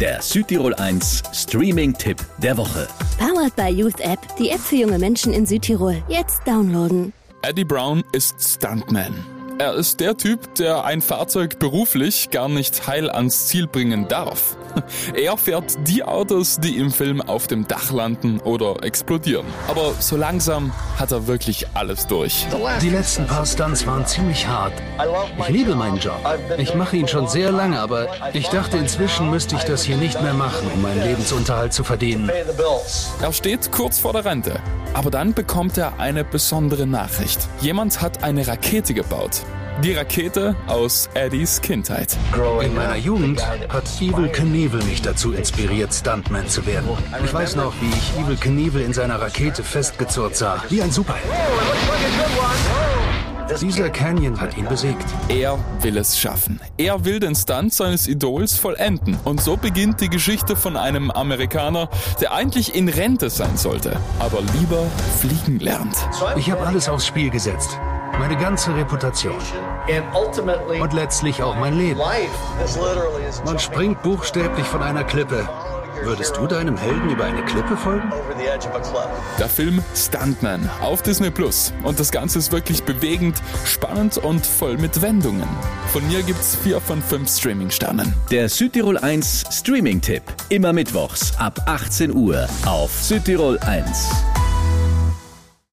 Der Südtirol 1 Streaming-Tipp der Woche. Powered by Youth App, die App für junge Menschen in Südtirol. Jetzt downloaden. Eddie Brown ist Stuntman. Er ist der Typ, der ein Fahrzeug beruflich gar nicht heil ans Ziel bringen darf. Er fährt die Autos, die im Film auf dem Dach landen oder explodieren. Aber so langsam hat er wirklich alles durch. Die letzten paar Stunts waren ziemlich hart. Ich liebe meinen Job. Ich mache ihn schon sehr lange, aber ich dachte, inzwischen müsste ich das hier nicht mehr machen, um meinen Lebensunterhalt zu verdienen. Er steht kurz vor der Rente. Aber dann bekommt er eine besondere Nachricht. Jemand hat eine Rakete gebaut. Die Rakete aus Eddies Kindheit. In meiner Jugend hat Evil Knievel mich dazu inspiriert, Stuntman zu werden. Ich weiß noch, wie ich Evil Knievel in seiner Rakete festgezurrt sah, wie ein Superheld. Dieser Canyon hat ihn besiegt. Er will es schaffen. Er will den Stunt seines Idols vollenden. Und so beginnt die Geschichte von einem Amerikaner, der eigentlich in Rente sein sollte, aber lieber fliegen lernt. Ich habe alles aufs Spiel gesetzt. Meine ganze Reputation. Und letztlich auch mein Leben. Man springt buchstäblich von einer Klippe. Würdest du deinem Helden über eine Klippe folgen? Der Film Stuntman auf Disney Plus. Und das Ganze ist wirklich bewegend, spannend und voll mit Wendungen. Von mir gibt's vier von fünf Streaming-Sternen. Der Südtirol 1 Streaming-Tipp. Immer mittwochs ab 18 Uhr auf Südtirol 1.